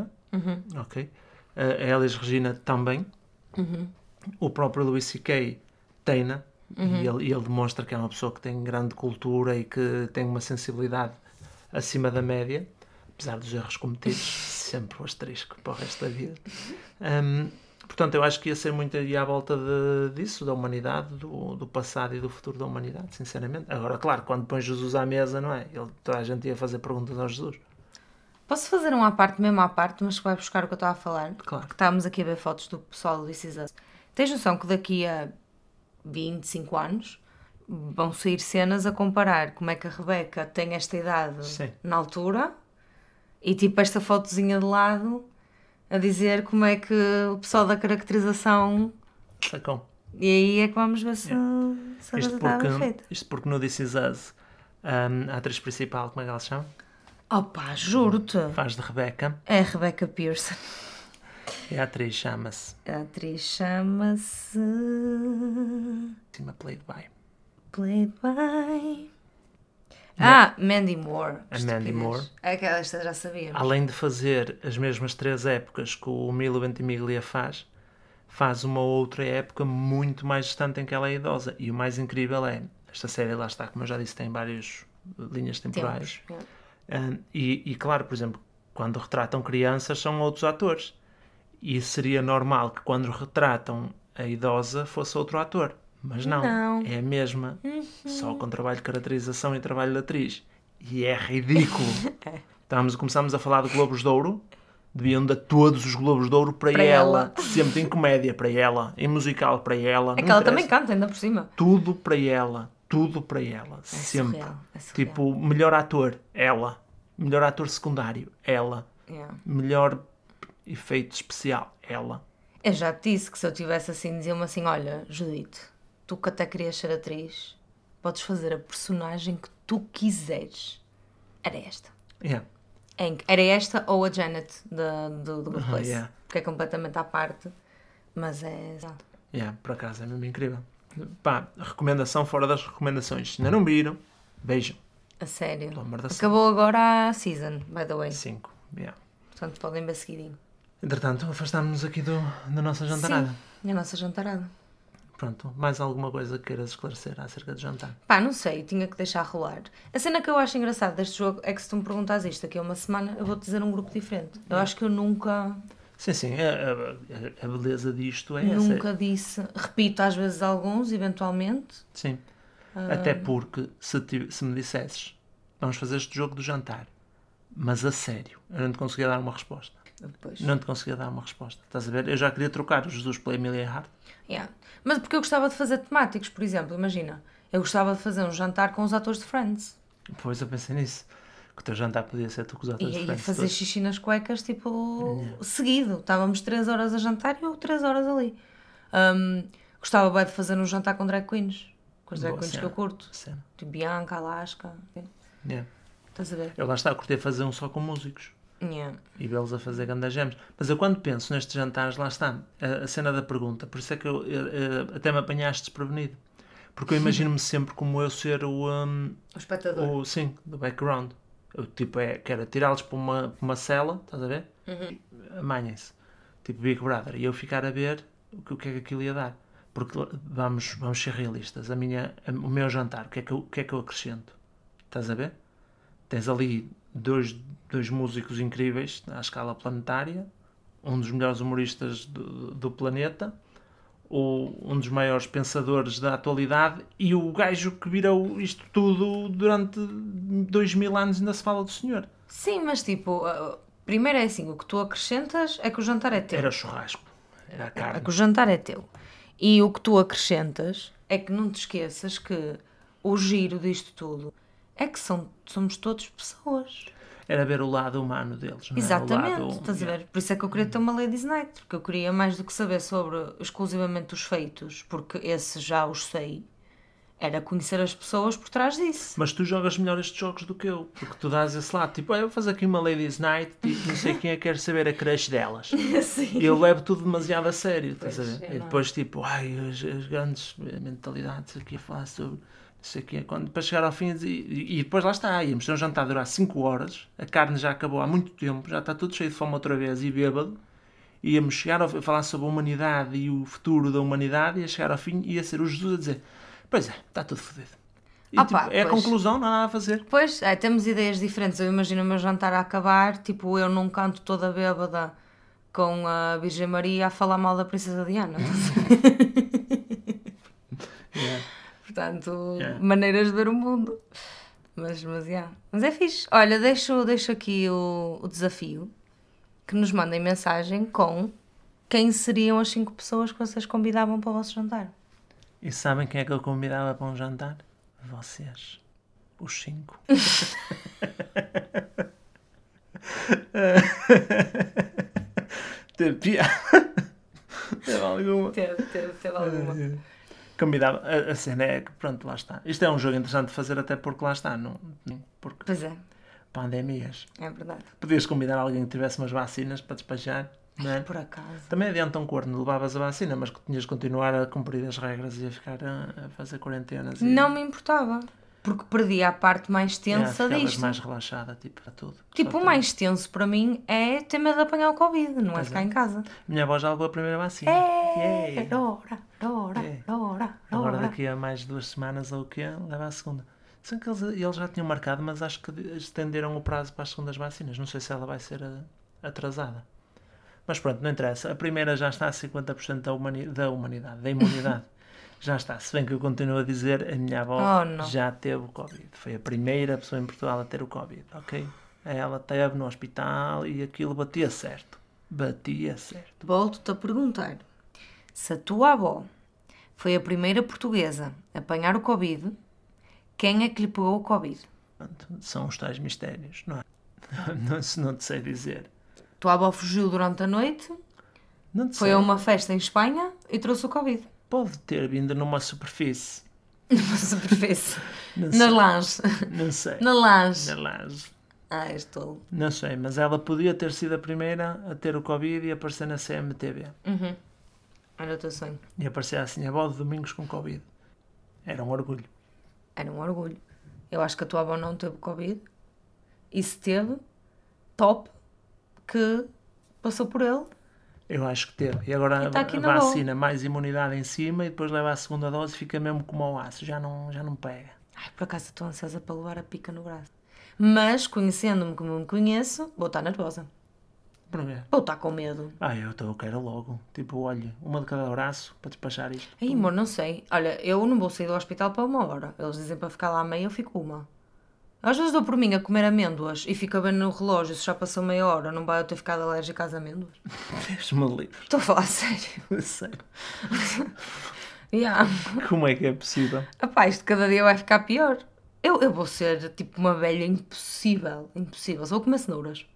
ok? A Elis Regina também. O próprio Louis C.K. tem, e ele, ele demonstra que é uma pessoa que tem grande cultura e que tem uma sensibilidade acima da média, apesar dos erros cometidos, sempre o asterisco para o resto da vida. Hum, portanto, eu acho que ia ser muito aí à volta de- disso, da humanidade, do, do passado e do futuro da humanidade, sinceramente. Agora, claro, quando põe Jesus à mesa, não é? Ele, toda a gente ia fazer perguntas ao Jesus. Posso fazer um à parte, mesmo à parte, mas que vai buscar o que eu estava a falar? Claro. Porque estávamos aqui a ver fotos do pessoal do This Is Us. Tens noção que daqui a 25 anos vão sair cenas a comparar como é que a Rebeca tem esta idade Sim. na altura e tipo esta fotozinha de lado a dizer como é que o pessoal da caracterização Sacou? e aí é que vamos ver se, se a Isto estava porque, feita. isto porque no This Is Us, hum, a atriz principal, como é que ela se chama? Opa, juro-te. Faz de Rebecca. É a Rebecca Pearson. E a atriz chama-se A atriz chama-se. Cima Played by. Played by. Ah, Mandy Moore. A Mandy. Moore. Aquela esta já sabíamos. Além de fazer as mesmas três épocas que o Milo Ventimiglia faz, faz uma outra época muito mais distante em que ela é idosa. E o mais incrível é, esta série lá está, como eu já disse, tem várias linhas temporais. Tempos. Ah, e, e claro, por exemplo, quando retratam crianças são outros atores. E seria normal que quando retratam a idosa fosse outro ator. Mas não, Não. é a mesma, só com trabalho de caracterização e trabalho de atriz. E é ridículo. Estávamos, começámos a falar de Globos de Ouro, deviam dar todos os Globos de Ouro para, Para ela. ela. Sempre em comédia para ela, em musical para ela. É que ela também canta, ainda por cima. Tudo para ela, tudo para ela, É sempre. surreal. É surreal. Tipo, melhor ator, ela. Melhor ator secundário, ela. Yeah. Melhor efeito especial, ela. Eu já te disse que se eu tivesse assim, dizia-me assim: Olha, Judite, tu que até querias ser atriz, podes fazer a personagem que tu quiseres. Era esta. Yeah. Era esta ou a Janet da- do, do Good Place. yeah. Que é completamente à parte. Mas é. Yeah, por acaso é mesmo incrível. Pá, recomendação fora das recomendações. Se ainda não viram, vejam. A sério. Acabou agora a season, by the way. 5. Yeah. Portanto, podem ver seguidinho. Entretanto, afastámos-nos aqui do, da nossa jantarada. Sim, a nossa jantarada. Pronto, mais alguma coisa que queiras esclarecer acerca do jantar? Pá, não sei, tinha que deixar rolar. A cena que eu acho engraçada deste jogo é que se tu me perguntas isto daqui a uma semana, eu vou-te dizer um grupo diferente. Eu acho que eu nunca, Sim, sim, a, a- a beleza disto é essa. nunca disse. Repito às vezes alguns, eventualmente. Sim. Ah. Até porque se, ti- se me dissesses vamos fazer este jogo do jantar, mas a sério, eu não te conseguia dar uma resposta. Não te conseguia dar uma resposta. Estás a ver? Eu já queria trocar o Jesus pela Emilia Hart. Yeah. Mas porque eu gostava de fazer temáticos, por exemplo, imagina. Eu gostava de fazer um jantar com os atores de Friends. Depois eu pensei nisso. Que o teu jantar podia ser tu com os atores E de Friends fazer todos. xixi nas cuecas, tipo, seguido. Estávamos 3 horas a jantar e eu 3 horas ali. Hum, gostava bem de fazer um jantar com drag queens. Com as drag Boa queens que cena. eu curto. Cena. Tipo Bianca, Alaska. Yeah. Estás a ver? Eu lá está, curti fazer um só com músicos. Yeah. e vê-los a fazer grandes gems. Mas eu quando penso nestes jantares, lá está, a, a cena da pergunta, por isso é que eu, eu- eu- até me apanhaste desprevenido. Porque eu imagino-me sempre como eu ser o, um, O espectador. o sim, do background. Eu tipo é, quero tirá-los para uma, para uma cela, estás a ver? Amanhem-se. Tipo Big Brother. E eu ficar a ver o que, o que é que aquilo ia dar. Porque vamos, vamos ser realistas. A minha, a- o meu jantar, o que, é que eu, o que é que eu acrescento? Estás a ver? Tens ali dois, dois músicos incríveis à escala planetária, um dos melhores humoristas do, do planeta, o, um dos maiores pensadores da atualidade e o gajo que virou isto tudo durante dois mil anos ainda se fala do senhor. Sim, mas tipo, uh, primeiro é assim: o que tu acrescentas é que o jantar é teu. Era churrasco, era a É carne. que o jantar é teu. E o que tu acrescentas é que não te esqueças que o giro disto tudo é que são, somos todos pessoas. Era ver o lado humano deles, não é? Exatamente, lado, estás a ver? Por isso é que eu queria ter uma Ladies Night, porque eu queria mais do que saber sobre exclusivamente os feitos, porque esse já os sei. Era conhecer as pessoas por trás disso. Mas tu jogas melhor estes jogos do que eu, porque tu dás esse lado, tipo, "Ah, eu vou fazer aqui uma Ladies Night, tipo, não sei quem é que quer saber a crush delas. Sim. E eu levo tudo demasiado a sério, estás a ver? é e depois, tipo, ai, as, as grandes mentalidades aqui a falar sobre sei o quê, quando, para chegar ao fim e, e- e depois lá está, íamos ter um jantar a durar 5 horas, a carne já acabou há muito tempo, já está tudo cheio de fome outra vez e bêbado, íamos chegar a falar sobre a humanidade e o futuro da humanidade, e a chegar ao fim ia ser o Jesus a dizer, pois é, está tudo fodido. E, Ah tipo, é a pois. conclusão, não há nada a fazer. Pois, é, temos ideias diferentes. Eu imagino o meu jantar a acabar, tipo, eu num canto toda bêbada com a Virgem Maria a falar mal da Princesa Diana. Yeah. Portanto, Yeah. maneiras de ver o mundo. Mas, mas, yeah. mas é fixe. Olha, deixo, deixo aqui o, o desafio que nos mandem mensagem com quem seriam as cinco pessoas que vocês convidavam para o vosso jantar. E sabem quem é que eu convidava para um jantar? Vocês. Os cinco. Teve piada. Teve alguma. Teve, teve, teve alguma. Convidava. A, a cena é que, pronto, lá está. Isto é um jogo interessante de fazer, até porque lá está. Não, não- porque Pois é, pandemias. é verdade. Podias convidar alguém que tivesse umas vacinas para despachar, não é? Por acaso. Também adianta um corno, levavas a vacina, mas que tinhas de continuar a cumprir as regras e a ficar a, a fazer quarentenas. E, Não me importava. Porque perdia a parte mais Yeah, tensa ficavas disto. mais relaxada, tipo, para tudo. Tipo, o mais tenso para mim é ter medo de apanhar o Covid, não é ficar é. em casa. Minha avó já levou a primeira vacina. É, Yeah. ora, ora, É. ora, Agora ora. daqui a mais duas semanas ou o quê, leva a segunda. Só que eles, eles já tinham marcado, mas acho que estenderam o prazo para as segundas vacinas. Não sei se ela vai ser eh, atrasada. Mas pronto, não interessa. A primeira já está a 50% da, humani da humanidade, da imunidade. já está. Se bem que eu continuo a dizer, a minha avó Oh, já teve o Covid. Foi a primeira pessoa em Portugal a ter o Covid, ok? Ela teve no hospital e aquilo batia certo. Batia certo. Volto-te a perguntar: se a tua avó foi a primeira portuguesa a apanhar o Covid, quem é que lhe pegou o Covid? São os tais mistérios, não é? Não, se não te sei dizer. Tua avó fugiu durante a noite, foi sei. a uma festa em Espanha e trouxe o Covid. Pode ter vindo numa superfície. Numa superfície. Não Na lanche. Não sei. Na lanche. Na laje. Ah, és tolo. Não sei, mas ela podia ter sido a primeira a ter o Covid e aparecer na CMTV. Uhum. Era o teu sonho. E aparecer assim, a avó de domingos com Covid. Era um orgulho. Era um orgulho. Eu acho que a tua avó não teve Covid. E se teve, top, que passou por ele. Eu acho que teve. E agora E tá boa. vacina, mais imunidade em cima e depois leva a segunda dose e fica mesmo como ao aço. Já não, já não pega. Ai, por acaso estou ansiosa para levar a pica no braço. Mas, conhecendo-me como me conheço, vou estar nervosa. Por quê? Vou estar com medo. Ah, eu, tô, eu quero logo. Tipo, olha, uma de cada braço para despachar isto. Ai, amor, não sei. Olha, eu não vou sair do hospital para uma hora. Eles dizem para ficar lá meia, eu fico uma. Às vezes dou por mim a comer amêndoas e fico a ver no relógio se já passou meia hora, não vai eu ter ficado alérgica às amêndoas. Deixa-me livre. Estou a falar sério. Sério. Yeah. Como é que é possível? Epá, isto cada dia vai ficar pior. Eu, eu vou ser tipo uma velha impossível. Impossível. Só vou comer cenouras.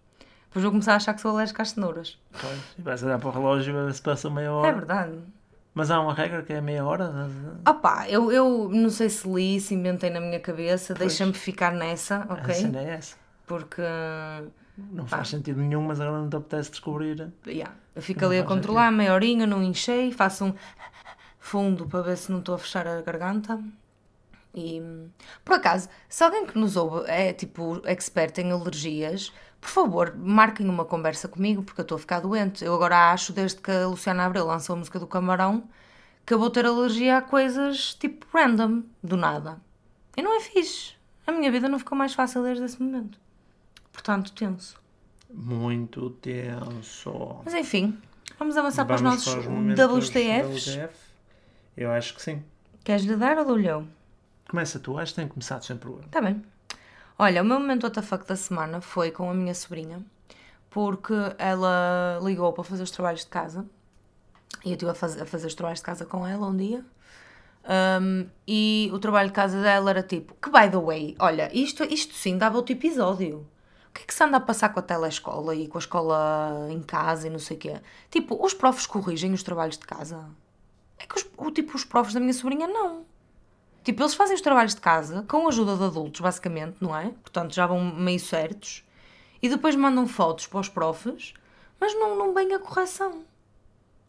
Depois vou começar a achar que sou alérgica às cenouras. Pois, e vais olhar para o relógio e ver se passa meia hora. É verdade. Mas há uma regra que é meia hora? Opá, eu, eu não sei se li, se inventei na minha cabeça, deixa-me ficar nessa, A ok? cena é essa. Porque Não faz sentido nenhum, mas agora não te apetece descobrir. yeah, eu fico ali a controlar, meia horinha, não enchei, faço um fundo para ver se não estou a fechar a garganta. E por acaso, se alguém que nos ouve é tipo expert em alergias, por favor, marquem uma conversa comigo porque eu estou a ficar doente. Eu agora acho, desde que a Luciana Abreu lançou a música do Camarão, que eu vou ter alergia a coisas tipo random, do nada. E não é fixe. A minha vida não ficou mais fácil desde esse momento. Portanto, tenso. Muito tenso. Mas enfim, vamos avançar para os Vamos nossos momentos WTFs. WTF? Eu acho que sim. Queres-lhe dar ou dou-lhe eu? Começa tu, acho que tem começado sempre o Tá bem. Olha, o meu momento WTF da semana foi com a minha sobrinha, porque ela ligou para fazer os trabalhos de casa e eu estive a, faz- a fazer os trabalhos de casa com ela um dia. Um, e o trabalho de casa dela era tipo, que by the way, olha, isto, isto sim dava outro episódio. que é que se anda a passar com a telescola e com a escola em casa e não sei o quê? Tipo, os profs corrigem os trabalhos de casa? É que os, o, tipo, os profs da minha sobrinha não. Tipo, eles fazem os trabalhos de casa com a ajuda de adultos, basicamente, não é? Portanto, já vão meio certos. E depois mandam fotos para os profs, mas não, não vem a correção.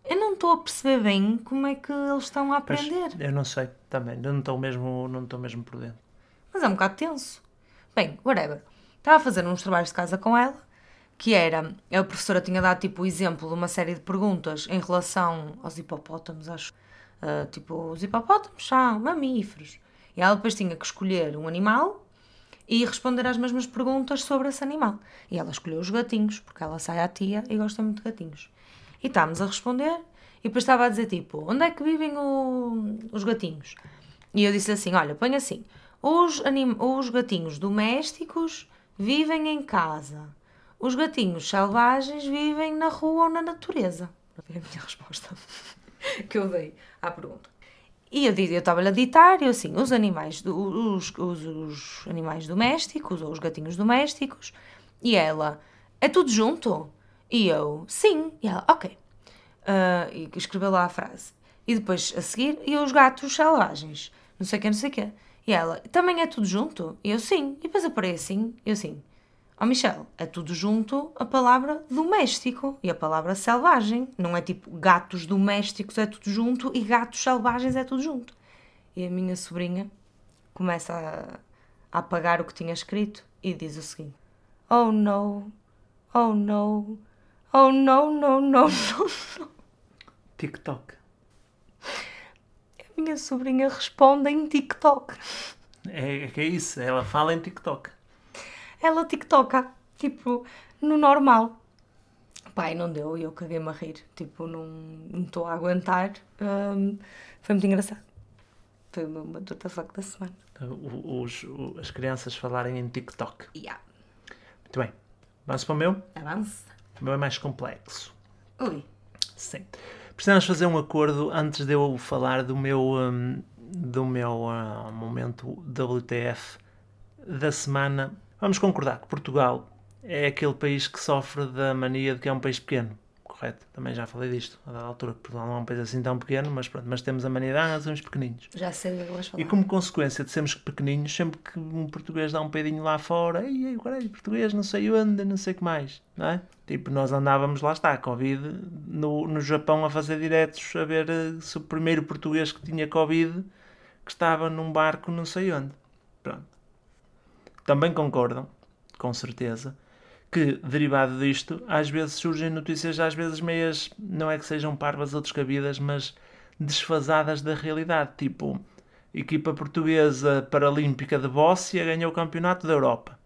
Eu não estou a perceber bem como é que eles estão a aprender. eu não sei também. Eu não estou mesmo, não estou mesmo por dentro. Mas é um bocado tenso. Bem, whatever. Estava a fazer uns trabalhos de casa com ela, que era, a professora tinha dado tipo o exemplo de uma série de perguntas em relação aos hipopótamos, acho. Ah, tipo, os hipopótamos são mamíferos. E ela depois tinha que escolher um animal e responder às mesmas perguntas sobre esse animal. E ela escolheu os gatinhos, porque ela sai à tia e gosta muito de gatinhos. E estávamos a responder, e depois estava a dizer tipo, onde é que vivem o- os gatinhos? E eu disse assim, olha, põe assim, os, anim- os gatinhos domésticos vivem em casa. Os gatinhos selvagens vivem na rua ou na natureza. Foi a minha resposta que eu dei à pergunta. E eu estava-lhe a ditar, eu assim, os animais, os, os, os animais domésticos, ou os gatinhos domésticos, e ela, é tudo junto? E eu, sim. E ela, ok. Ah, e escreveu lá a frase. E depois, a seguir, e os gatos selvagens, não sei o que, não sei o que. E ela, também é tudo junto? E eu, sim. E depois eu parei assim, eu assim, ó Michel, é tudo junto a palavra doméstico e a palavra selvagem. Não é tipo gatos domésticos é tudo junto e gatos selvagens é tudo junto. E a minha sobrinha começa a, a apagar o que tinha escrito e diz o seguinte: Oh no, oh no, oh no, no, no, no. TikTok. A minha sobrinha responde em TikTok. É, é que é isso. Ela fala em TikTok. Ela TikToka, tipo, no normal. Pai, não deu e eu caguei-me a rir. Tipo, não estou a aguentar. Hum, foi muito engraçado. Foi o meu what the fuck da semana. O- os- o- as crianças falarem em TikTok. Yeah. Muito bem. Vamos para o meu? Avança. O meu é mais complexo. Ui. Sim. Precisamos fazer um acordo antes de eu falar do meu, hum, do meu ah, momento WTF da semana. Vamos concordar que Portugal é aquele país que sofre da mania de que é um país pequeno. Correto? Também já falei disto a dada altura. que Portugal não é um país assim tão pequeno, mas pronto. Mas temos a mania de, ah, somos pequeninos. Já sei o que vais falar. E como consequência de sermos pequeninos, sempre que um português dá um peidinho lá fora, ei, ei, caralho, português não sei onde, não sei o que mais, não é? Tipo, nós andávamos, lá está, Covid, no, no Japão a fazer diretos a ver eh, se o primeiro português que tinha Covid que estava num barco não sei onde. Também concordam, com certeza, que, derivado disto, às vezes surgem notícias, às vezes meias, não é que sejam parvas ou descabidas, mas desfasadas da realidade. Tipo, equipa portuguesa paralímpica de Bóssia ganhou o campeonato da Europa.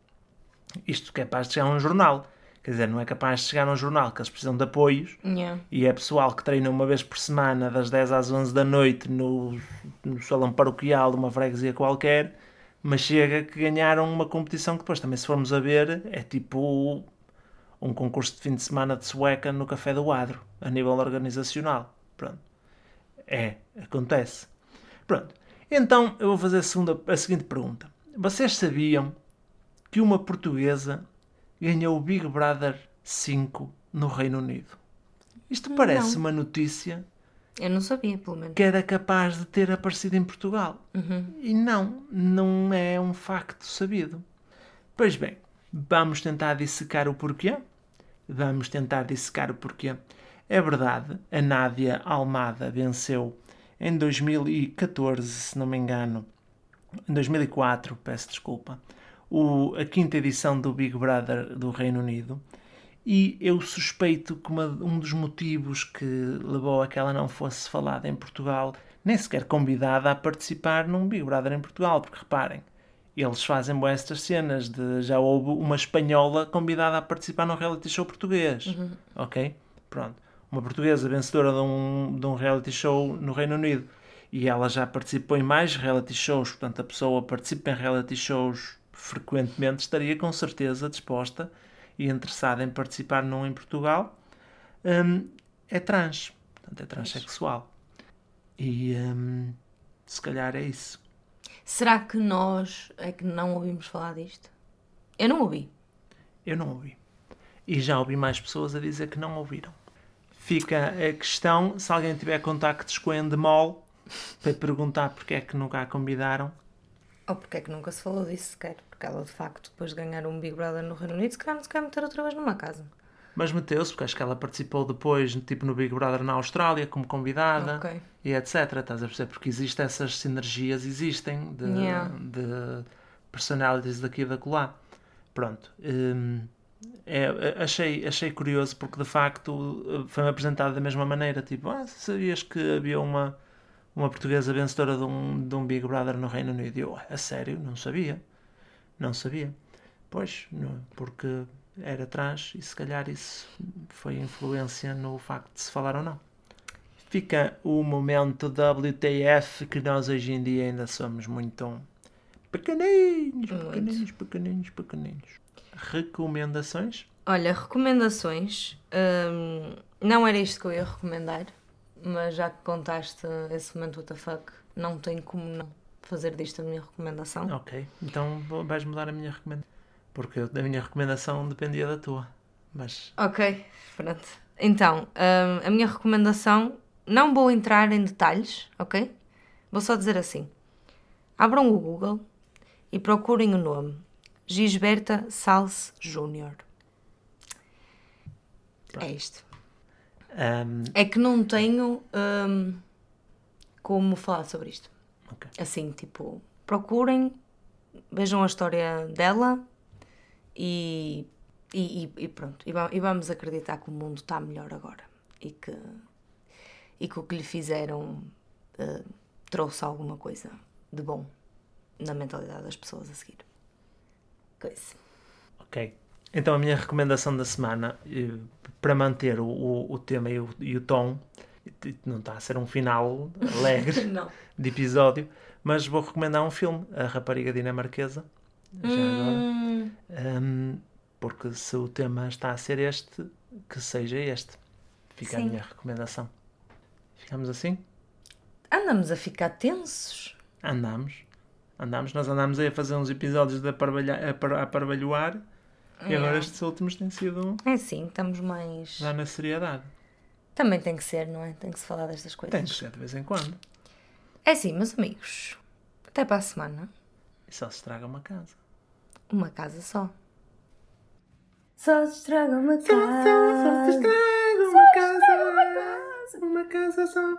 Isto que é capaz de chegar a um jornal. Quer dizer, não é capaz de chegar a um jornal que eles precisam de apoios Yeah. e é pessoal que treina uma vez por semana, das 10 às 11 da noite, no, no salão paroquial de uma freguesia qualquer, mas chega que ganharam uma competição que depois também, se formos a ver, é tipo um concurso de fim de semana de sueca no Café do Adro, a nível organizacional. Pronto. É, acontece. Pronto. Então, eu vou fazer a, segunda, a seguinte pergunta. Vocês sabiam que uma portuguesa ganhou o Big Brother 5 no Reino Unido? Isto parece Não. uma notícia Eu não sabia, pelo menos. que era capaz de ter aparecido em Portugal. E não, não é um facto sabido. Pois bem, vamos tentar dissecar o porquê? Vamos tentar dissecar o porquê. É verdade, a Nádia Almada venceu em 2014, se não me engano, em 2004, peço desculpa, o, a quinta edição do Big Brother do Reino Unido. E eu suspeito que uma- um dos motivos que levou a que ela não fosse falada em Portugal, nem sequer convidada a participar num Big Brother em Portugal, porque reparem, eles fazem boas estas cenas de já houve uma espanhola convidada a participar num reality show português. Ok? Pronto. Uma portuguesa vencedora de um, de um reality show no Reino Unido. E ela já participou em mais reality shows, portanto, a pessoa participa em reality shows frequentemente, estaria com certeza disposta e interessada em participar num em Portugal. Hum, é trans, portanto, é transexual. E hum, se calhar é isso. Será que nós é que não ouvimos falar disto? Eu não ouvi. Eu não ouvi. E já ouvi mais pessoas a dizer que não ouviram. Fica a questão, se alguém tiver contactos com a Endemol, para perguntar porque é que nunca a convidaram. Ou porque é que nunca se falou disso sequer? Porque ela, de facto, depois de ganhar um Big Brother no Reino Unido, se calhar não se quer meter outra vez numa casa. Mas meteu-se, porque acho que ela participou depois, tipo no Big Brother na Austrália, como convidada Ok. e etc. Estás a perceber? Porque existem essas sinergias, existem de, Yeah. de personalities daqui e da colar. Pronto. hum, é, achei, achei curioso porque de facto foi-me apresentado da mesma maneira. Tipo, ah, sabias que havia uma, uma portuguesa vencedora de um, de um Big Brother no Reino Unido? E eu, a sério? Não sabia. Não sabia. Pois, não, porque era atrás e se calhar isso foi influência no facto de se falar ou não. Fica o momento WTF que nós hoje em dia ainda somos muito pequeninos, pequeninos, pequeninos, pequeninos. Recomendações? Olha, recomendações. hum, não era isto que eu ia recomendar, mas já que contaste esse momento WTF, não tenho como não fazer disto a minha recomendação. Ok, então vais mudar a minha recomendação. Porque a minha recomendação dependia da tua. Mas Ok, pronto. Então, hum, a minha recomendação, não vou entrar em detalhes, ok? Vou só dizer assim: abram o Google e procurem o nome Gisberta Salles Júnior. É isto. Ahm, É que não tenho hum, como falar sobre isto. ok. Assim, tipo, procurem, vejam a história dela e, e, e- pronto. E, va- vamos acreditar que o mundo está melhor agora e que, e que o que lhe fizeram eh, trouxe alguma coisa de bom na mentalidade das pessoas a seguir. Coisa. Ok. Então a minha recomendação da semana, eh, para manter o, o, o tema e o, e o tom, não está a ser um final alegre de episódio, mas vou recomendar um filme, A Rapariga Dinamarquesa, já agora. Hum, Ahm, porque se o tema está a ser este, que seja este. Fica a Sim. minha recomendação. Ficamos assim? andamos a ficar tensos. Andamos. Andamos, nós andamos aí a fazer uns episódios de aparvalha- a par- a parvalhoar e agora É. estes últimos têm sido É sim, estamos mais. dar na seriedade. Também tem que ser, não é? Tem que se falar destas coisas. Tem que ser de vez em quando. É assim, meus amigos. Até para a semana. E só se estraga uma casa. Uma casa só. Só se estraga uma casa. estraga uma casa. Uma casa só.